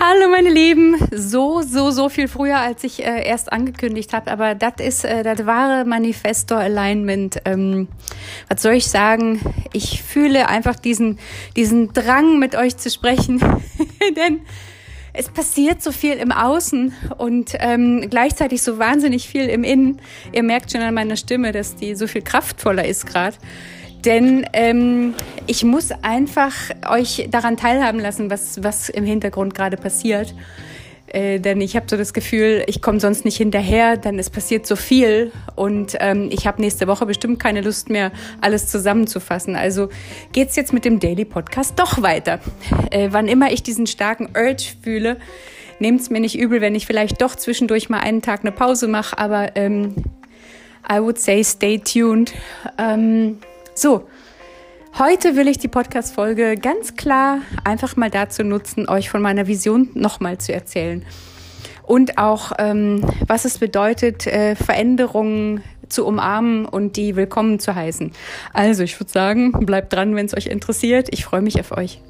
Hallo meine Lieben, so, so, so viel früher, als ich äh, erst angekündigt habe, aber das ist äh, das wahre Manifestor Alignment. Ähm, was soll ich sagen? Ich fühle einfach diesen, diesen Drang, mit euch zu sprechen, denn es passiert so viel im Außen und ähm, gleichzeitig so wahnsinnig viel im Innen. Ihr merkt schon an meiner Stimme, dass die so viel kraftvoller ist gerade. Denn ähm, ich muss einfach euch daran teilhaben lassen, was, was im Hintergrund gerade passiert. Äh, denn ich habe so das Gefühl, ich komme sonst nicht hinterher, denn es passiert so viel und ähm, ich habe nächste Woche bestimmt keine Lust mehr, alles zusammenzufassen. Also geht's jetzt mit dem Daily Podcast doch weiter. Äh, wann immer ich diesen starken Urge fühle, nehmt's mir nicht übel, wenn ich vielleicht doch zwischendurch mal einen Tag eine Pause mache, aber ähm, I would say stay tuned. Ähm, so, heute will ich die Podcast-Folge ganz klar einfach mal dazu nutzen, euch von meiner Vision nochmal zu erzählen. Und auch, ähm, was es bedeutet, äh, Veränderungen zu umarmen und die willkommen zu heißen. Also, ich würde sagen, bleibt dran, wenn es euch interessiert. Ich freue mich auf euch.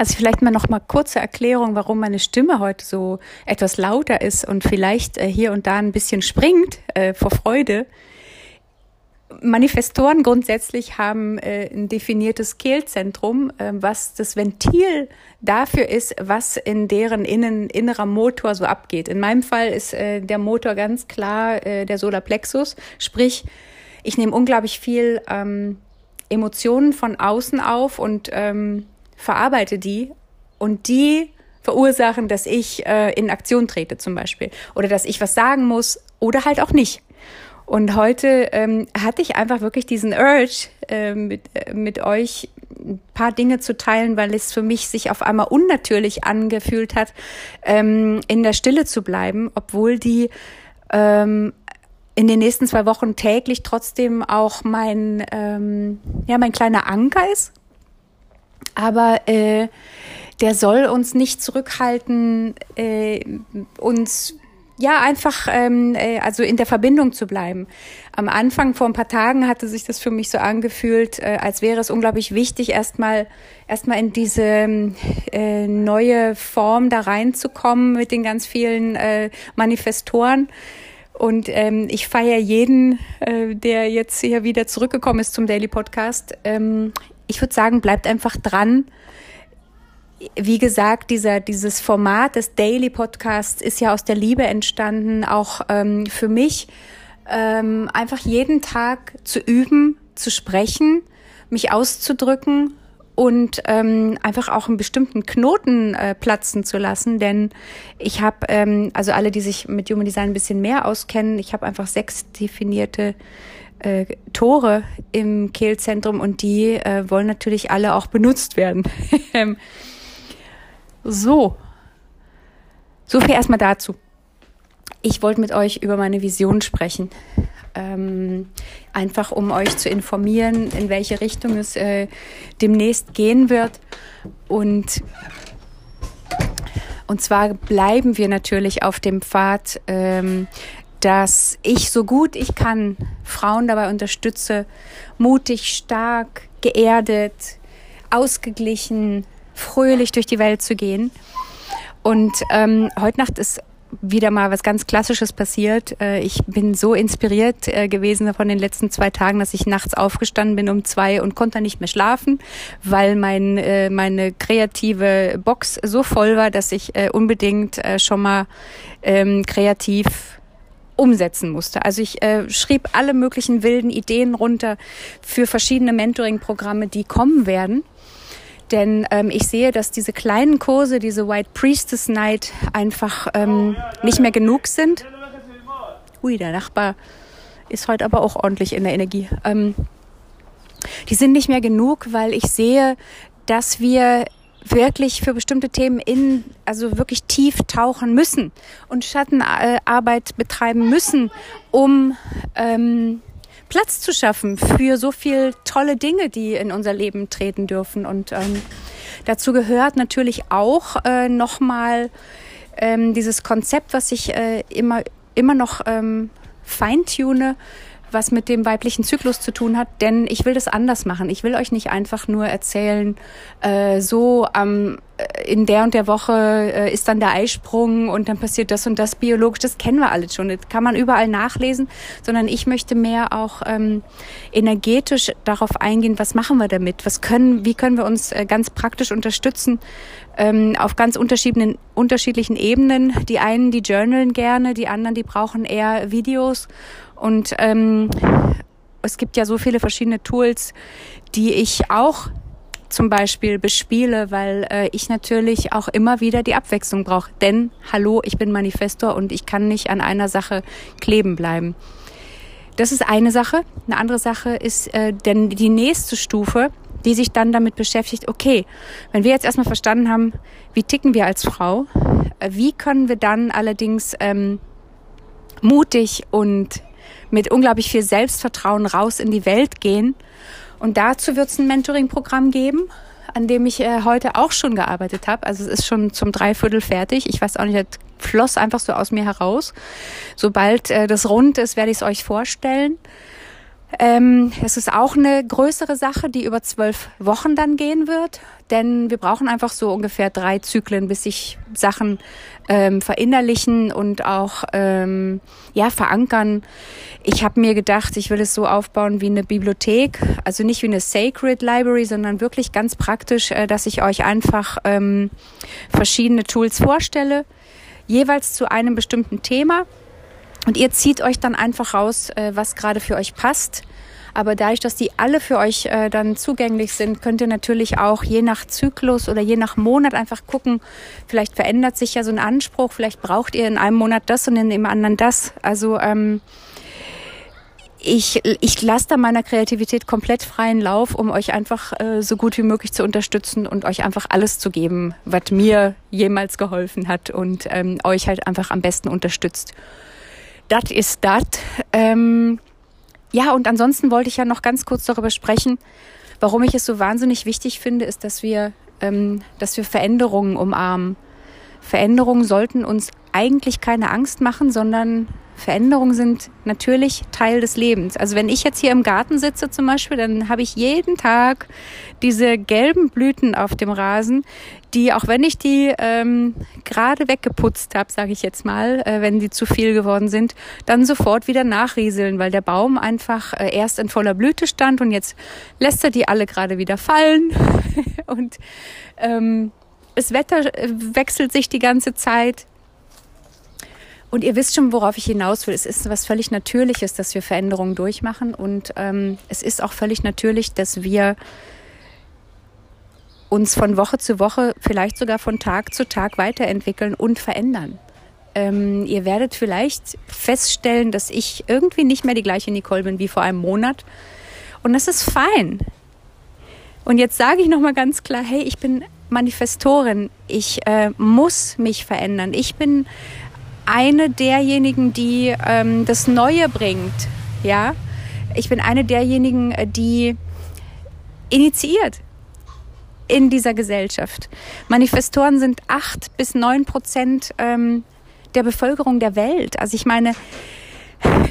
Also vielleicht mal noch mal kurze Erklärung, warum meine Stimme heute so etwas lauter ist und vielleicht äh, hier und da ein bisschen springt äh, vor Freude. Manifestoren grundsätzlich haben äh, ein definiertes Kehlzentrum, äh, was das Ventil dafür ist, was in deren innen, innerer Motor so abgeht. In meinem Fall ist äh, der Motor ganz klar äh, der Solarplexus, sprich, ich nehme unglaublich viel ähm, Emotionen von außen auf und ähm, verarbeite die und die verursachen, dass ich äh, in Aktion trete zum Beispiel oder dass ich was sagen muss oder halt auch nicht. Und heute ähm, hatte ich einfach wirklich diesen Urge, äh, mit, äh, mit euch ein paar Dinge zu teilen, weil es für mich sich auf einmal unnatürlich angefühlt hat, ähm, in der Stille zu bleiben, obwohl die ähm, in den nächsten zwei Wochen täglich trotzdem auch mein, ähm, ja, mein kleiner Anker ist aber äh, der soll uns nicht zurückhalten, äh, uns ja einfach ähm, äh, also in der Verbindung zu bleiben. Am Anfang vor ein paar Tagen hatte sich das für mich so angefühlt, äh, als wäre es unglaublich wichtig, erstmal erstmal in diese äh, neue Form da reinzukommen mit den ganz vielen äh, Manifestoren. Und ähm, ich feiere jeden, äh, der jetzt hier wieder zurückgekommen ist zum Daily Podcast. Ähm, ich würde sagen, bleibt einfach dran. Wie gesagt, dieser, dieses Format des Daily Podcasts ist ja aus der Liebe entstanden, auch ähm, für mich, ähm, einfach jeden Tag zu üben, zu sprechen, mich auszudrücken und ähm, einfach auch einen bestimmten Knoten äh, platzen zu lassen, denn ich habe, ähm, also alle, die sich mit Human Design ein bisschen mehr auskennen, ich habe einfach sechs definierte äh, Tore im Kehlzentrum und die äh, wollen natürlich alle auch benutzt werden. so. So viel erstmal dazu. Ich wollte mit euch über meine Vision sprechen. Ähm, einfach um euch zu informieren, in welche Richtung es äh, demnächst gehen wird. Und, und zwar bleiben wir natürlich auf dem Pfad ähm, dass ich so gut ich kann Frauen dabei unterstütze, mutig, stark, geerdet, ausgeglichen, fröhlich durch die Welt zu gehen. Und ähm, heute Nacht ist wieder mal was ganz Klassisches passiert. Äh, ich bin so inspiriert äh, gewesen von den letzten zwei Tagen, dass ich nachts aufgestanden bin um zwei und konnte nicht mehr schlafen, weil mein, äh, meine kreative Box so voll war, dass ich unbedingt schon mal ähm, kreativ umsetzen musste. Also ich äh, schrieb alle möglichen wilden Ideen runter für verschiedene Mentoring-Programme, die kommen werden. Denn ähm, ich sehe, dass diese kleinen Kurse, diese White Priestess Night einfach ähm, nicht mehr genug sind. Ui, der Nachbar ist heute aber auch ordentlich in der Energie. Ähm, die sind nicht mehr genug, weil ich sehe, dass wir wirklich für bestimmte Themen in, also wirklich tief tauchen müssen und Schattenarbeit betreiben müssen, um ähm, Platz zu schaffen für so viel tolle Dinge, die in unser Leben treten dürfen. Und ähm, dazu gehört natürlich auch äh, nochmal ähm, dieses Konzept, was ich äh, immer, immer noch ähm, feintune, was mit dem weiblichen Zyklus zu tun hat, denn ich will das anders machen. Ich will euch nicht einfach nur erzählen, äh, so am äh, in der und der Woche äh, ist dann der Eisprung und dann passiert das und das biologisch. Das kennen wir alle schon. Das kann man überall nachlesen, sondern ich möchte mehr auch ähm, energetisch darauf eingehen, was machen wir damit? Was können, wie können wir uns äh, ganz praktisch unterstützen ähm, auf ganz unterschiedlichen, unterschiedlichen Ebenen. Die einen, die journalen gerne, die anderen, die brauchen eher Videos und ähm, es gibt ja so viele verschiedene Tools, die ich auch zum Beispiel bespiele, weil äh, ich natürlich auch immer wieder die Abwechslung brauche. Denn, hallo, ich bin Manifestor und ich kann nicht an einer Sache kleben bleiben. Das ist eine Sache. Eine andere Sache ist äh, denn die nächste Stufe, die sich dann damit beschäftigt, okay, wenn wir jetzt erstmal verstanden haben, wie ticken wir als Frau, äh, wie können wir dann allerdings ähm, mutig und mit unglaublich viel Selbstvertrauen raus in die Welt gehen. Und dazu wird es ein Mentoring-Programm geben, an dem ich äh, heute auch schon gearbeitet habe. Also es ist schon zum Dreiviertel fertig. Ich weiß auch nicht, das floss einfach so aus mir heraus. Sobald äh, das rund ist, werde ich es euch vorstellen. Ähm, es ist auch eine größere Sache, die über zwölf Wochen dann gehen wird, denn wir brauchen einfach so ungefähr drei Zyklen, bis sich Sachen ähm, verinnerlichen und auch ähm, ja verankern. Ich habe mir gedacht, ich will es so aufbauen wie eine Bibliothek, also nicht wie eine Sacred Library, sondern wirklich ganz praktisch, äh, dass ich euch einfach ähm, verschiedene Tools vorstelle, jeweils zu einem bestimmten Thema und ihr zieht euch dann einfach raus, äh, was gerade für euch passt. Aber dadurch, dass die alle für euch äh, dann zugänglich sind, könnt ihr natürlich auch je nach Zyklus oder je nach Monat einfach gucken. Vielleicht verändert sich ja so ein Anspruch. Vielleicht braucht ihr in einem Monat das und in dem anderen das. Also ähm, ich, ich lasse da meiner Kreativität komplett freien Lauf, um euch einfach äh, so gut wie möglich zu unterstützen und euch einfach alles zu geben, was mir jemals geholfen hat und ähm, euch halt einfach am besten unterstützt das ist das. Ähm, ja, und ansonsten wollte ich ja noch ganz kurz darüber sprechen, warum ich es so wahnsinnig wichtig finde, ist, dass wir, ähm, dass wir Veränderungen umarmen. Veränderungen sollten uns eigentlich keine Angst machen, sondern Veränderungen sind natürlich Teil des Lebens. Also wenn ich jetzt hier im Garten sitze zum Beispiel, dann habe ich jeden Tag diese gelben Blüten auf dem Rasen, die, auch wenn ich die ähm, gerade weggeputzt habe, sage ich jetzt mal, äh, wenn die zu viel geworden sind, dann sofort wieder nachrieseln, weil der Baum einfach äh, erst in voller Blüte stand und jetzt lässt er die alle gerade wieder fallen. und ähm, das Wetter äh, wechselt sich die ganze Zeit. Und ihr wisst schon, worauf ich hinaus will. Es ist was völlig Natürliches, dass wir Veränderungen durchmachen. Und ähm, es ist auch völlig natürlich, dass wir uns von Woche zu Woche, vielleicht sogar von Tag zu Tag weiterentwickeln und verändern. Ähm, ihr werdet vielleicht feststellen, dass ich irgendwie nicht mehr die gleiche Nicole bin wie vor einem Monat. Und das ist fein. Und jetzt sage ich nochmal ganz klar, hey, ich bin Manifestorin. Ich äh, muss mich verändern. Ich bin eine derjenigen, die ähm, das Neue bringt. Ja, ich bin eine derjenigen, äh, die initiiert in dieser Gesellschaft. Manifestoren sind acht bis neun Prozent ähm, der Bevölkerung der Welt. Also ich meine,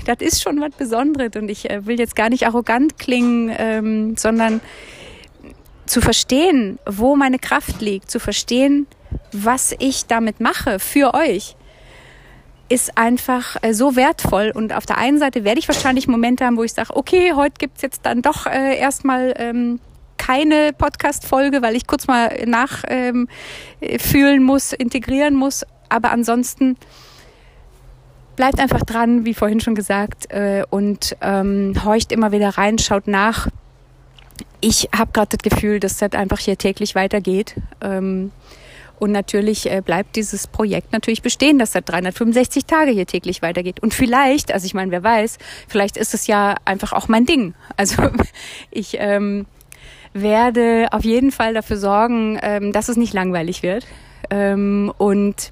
das ist schon was Besonderes und ich äh, will jetzt gar nicht arrogant klingen, ähm, sondern zu verstehen, wo meine Kraft liegt, zu verstehen, was ich damit mache für euch ist einfach äh, so wertvoll. Und auf der einen Seite werde ich wahrscheinlich Momente haben, wo ich sage, okay, heute gibt's jetzt dann doch äh, erstmal ähm, keine Podcast-Folge, weil ich kurz mal nachfühlen ähm, muss, integrieren muss. Aber ansonsten bleibt einfach dran, wie vorhin schon gesagt, äh, und ähm, horcht immer wieder rein, schaut nach. Ich habe gerade das Gefühl, dass das einfach hier täglich weitergeht. Ähm, und natürlich äh, bleibt dieses Projekt natürlich bestehen, dass seit 365 Tage hier täglich weitergeht. Und vielleicht, also ich meine, wer weiß, vielleicht ist es ja einfach auch mein Ding. Also ich ähm, werde auf jeden Fall dafür sorgen, ähm, dass es nicht langweilig wird. Ähm, und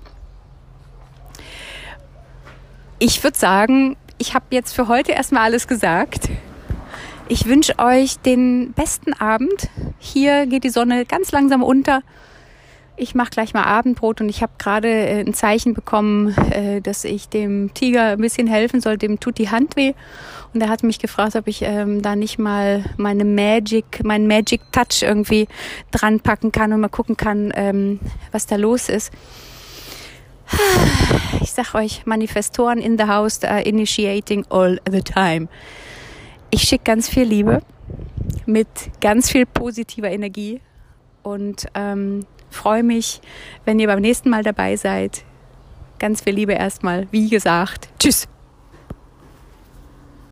ich würde sagen, ich habe jetzt für heute erstmal alles gesagt. Ich wünsche euch den besten Abend. Hier geht die Sonne ganz langsam unter. Ich mache gleich mal Abendbrot und ich habe gerade äh, ein Zeichen bekommen, äh, dass ich dem Tiger ein bisschen helfen soll. Dem tut die Hand weh. Und er hat mich gefragt, ob ich ähm, da nicht mal meine Magic, meinen Magic Touch irgendwie dran packen kann und mal gucken kann, ähm, was da los ist. Ich sag euch, Manifestoren in the house are initiating all the time. Ich schicke ganz viel Liebe mit ganz viel positiver Energie und ähm, freue mich, wenn ihr beim nächsten Mal dabei seid. Ganz viel Liebe erstmal. Wie gesagt, tschüss.